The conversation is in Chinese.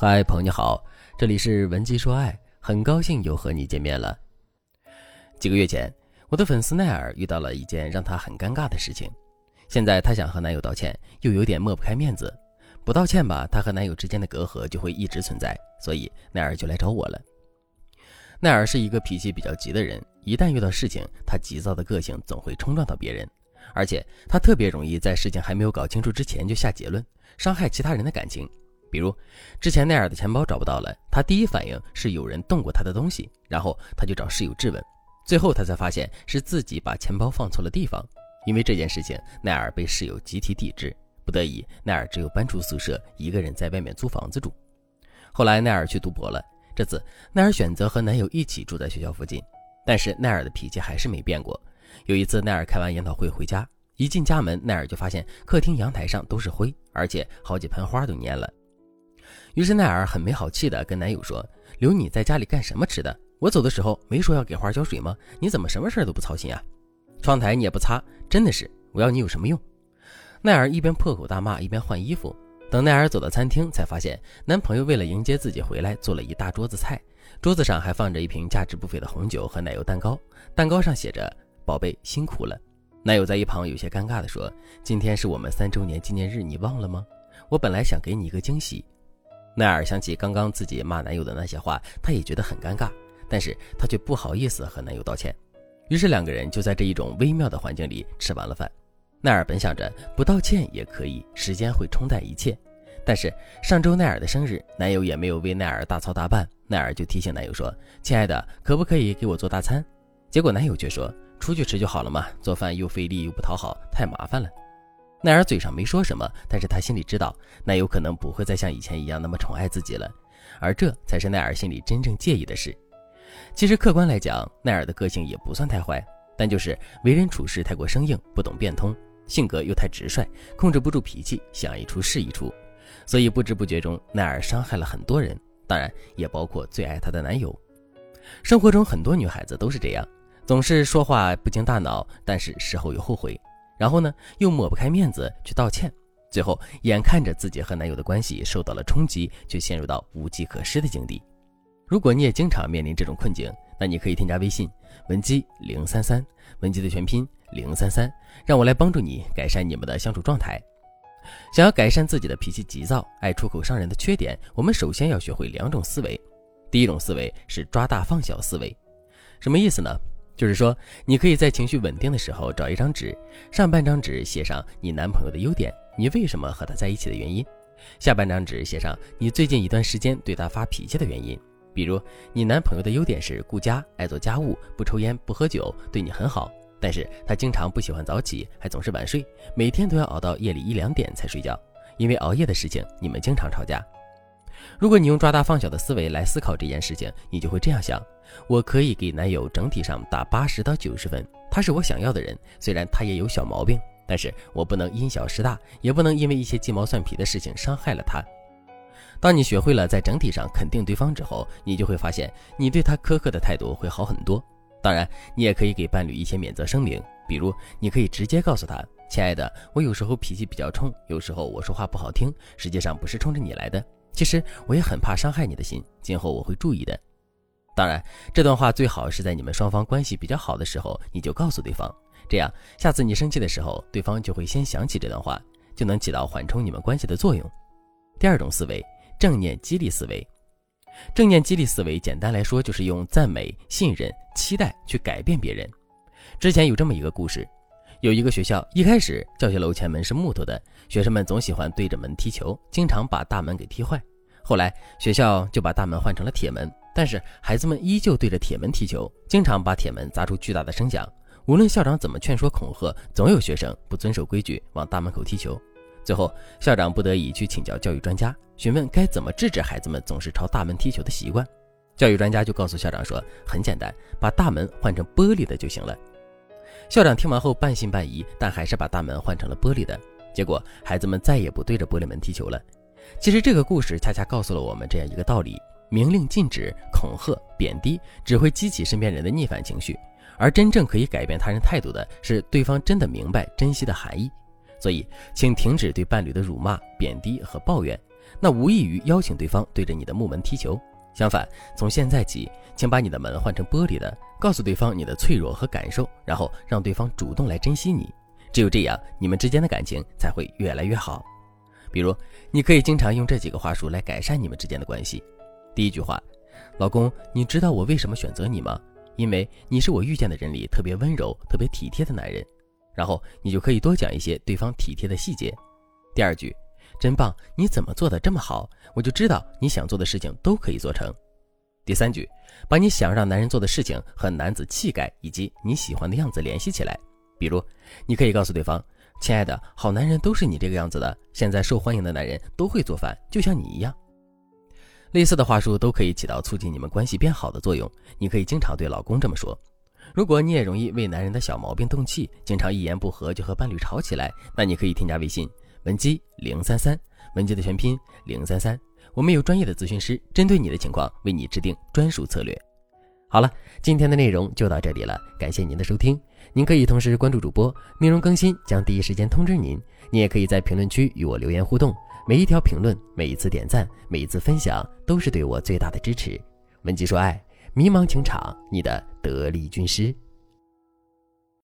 嗨，朋友你好，这里是文姬说爱，很高兴又和你见面了。几个月前，我的粉丝奈尔遇到了一件让她很尴尬的事情，现在她想和男友道歉，又有点抹不开面子，不道歉吧，她和男友之间的隔阂就会一直存在，所以奈尔就来找我了。奈尔是一个脾气比较急的人，一旦遇到事情，她急躁的个性总会冲撞到别人，而且她特别容易在事情还没有搞清楚之前就下结论，伤害其他人的感情。比如，之前奈尔的钱包找不到了，他第一反应是有人动过他的东西，然后他就找室友质问，最后他才发现是自己把钱包放错了地方。因为这件事情，奈尔被室友集体抵制，不得已，奈尔只有搬出宿舍，一个人在外面租房子住。后来奈尔去读博了，这次奈尔选择和男友一起住在学校附近，但是奈尔的脾气还是没变过。有一次，奈尔开完研讨会回家，一进家门，奈尔就发现客厅阳台上都是灰，而且好几盆花都蔫了。于是奈尔很没好气的跟男友说：“留你在家里干什么吃的？我走的时候没说要给花浇水吗？你怎么什么事儿都不操心啊？窗台你也不擦，真的是我要你有什么用？”奈尔一边破口大骂，一边换衣服。等奈尔走到餐厅，才发现男朋友为了迎接自己回来，做了一大桌子菜，桌子上还放着一瓶价值不菲的红酒和奶油蛋糕，蛋糕上写着“宝贝辛苦了”。男友在一旁有些尴尬的说：“今天是我们三周年纪念日，你忘了吗？我本来想给你一个惊喜。”奈尔想起刚刚自己骂男友的那些话，她也觉得很尴尬，但是她却不好意思和男友道歉。于是两个人就在这一种微妙的环境里吃完了饭。奈尔本想着不道歉也可以，时间会冲淡一切。但是上周奈尔的生日，男友也没有为奈尔大操大办，奈尔就提醒男友说：“亲爱的，可不可以给我做大餐？”结果男友却说：“出去吃就好了嘛，做饭又费力又不讨好，太麻烦了。”奈尔嘴上没说什么，但是她心里知道，男友可能不会再像以前一样那么宠爱自己了，而这才是奈尔心里真正介意的事。其实客观来讲，奈尔的个性也不算太坏，但就是为人处事太过生硬，不懂变通，性格又太直率，控制不住脾气，想一出是一出，所以不知不觉中，奈尔伤害了很多人，当然也包括最爱她的男友。生活中很多女孩子都是这样，总是说话不经大脑，但是事后又后悔。然后呢，又抹不开面子去道歉，最后眼看着自己和男友的关系受到了冲击，却陷入到无计可施的境地。如果你也经常面临这种困境，那你可以添加微信文姬零三三，文姬的全拼零三三，让我来帮助你改善你们的相处状态。想要改善自己的脾气急躁、爱出口伤人的缺点，我们首先要学会两种思维。第一种思维是抓大放小思维，什么意思呢？就是说，你可以在情绪稳定的时候找一张纸，上半张纸写上你男朋友的优点，你为什么和他在一起的原因；下半张纸写上你最近一段时间对他发脾气的原因。比如，你男朋友的优点是顾家、爱做家务、不抽烟、不喝酒，对你很好，但是他经常不喜欢早起，还总是晚睡，每天都要熬到夜里一两点才睡觉。因为熬夜的事情，你们经常吵架。如果你用抓大放小的思维来思考这件事情，你就会这样想。我可以给男友整体上打八十到九十分，他是我想要的人。虽然他也有小毛病，但是我不能因小失大，也不能因为一些鸡毛蒜皮的事情伤害了他。当你学会了在整体上肯定对方之后，你就会发现你对他苛刻的态度会好很多。当然，你也可以给伴侣一些免责声明，比如你可以直接告诉他：“亲爱的，我有时候脾气比较冲，有时候我说话不好听，实际上不是冲着你来的。其实我也很怕伤害你的心，今后我会注意的。”当然，这段话最好是在你们双方关系比较好的时候，你就告诉对方，这样下次你生气的时候，对方就会先想起这段话，就能起到缓冲你们关系的作用。第二种思维，正念激励思维。正念激励思维，简单来说就是用赞美、信任、期待去改变别人。之前有这么一个故事，有一个学校，一开始教学楼前门是木头的，学生们总喜欢对着门踢球，经常把大门给踢坏。后来学校就把大门换成了铁门。但是孩子们依旧对着铁门踢球，经常把铁门砸出巨大的声响。无论校长怎么劝说恐吓，总有学生不遵守规矩往大门口踢球。最后，校长不得已去请教教育专家，询问该怎么制止孩子们总是朝大门踢球的习惯。教育专家就告诉校长说：“很简单，把大门换成玻璃的就行了。”校长听完后半信半疑，但还是把大门换成了玻璃的。结果，孩子们再也不对着玻璃门踢球了。其实，这个故事恰恰告诉了我们这样一个道理。明令禁止、恐吓、贬低，只会激起身边人的逆反情绪，而真正可以改变他人态度的是对方真的明白珍惜的含义。所以，请停止对伴侣的辱骂、贬低和抱怨，那无异于邀请对方对着你的木门踢球。相反，从现在起，请把你的门换成玻璃的，告诉对方你的脆弱和感受，然后让对方主动来珍惜你。只有这样，你们之间的感情才会越来越好。比如，你可以经常用这几个话术来改善你们之间的关系。第一句话：老公，你知道我为什么选择你吗？因为你是我遇见的人里特别温柔、特别体贴的男人。然后你就可以多讲一些对方体贴的细节。第二句：真棒，你怎么做的这么好？我就知道你想做的事情都可以做成。第三句：把你想让男人做的事情和男子气概以及你喜欢的样子联系起来。比如，你可以告诉对方。亲爱的，好男人都是你这个样子的。现在受欢迎的男人都会做饭，就像你一样。类似的话术都可以起到促进你们关系变好的作用。你可以经常对老公这么说。如果你也容易为男人的小毛病动气，经常一言不合就和伴侣吵起来，那你可以添加微信文姬零三三，文姬的全拼零三三。我们有专业的咨询师针对你的情况为你制定专属策略。好了，今天的内容就到这里了，感谢您的收听。您可以同时关注主播，内容更新将第一时间通知您。您也可以在评论区与我留言互动，每一条评论、每一次点赞、每一次分享，都是对我最大的支持。文姬说爱，迷茫情场，你的得力军师。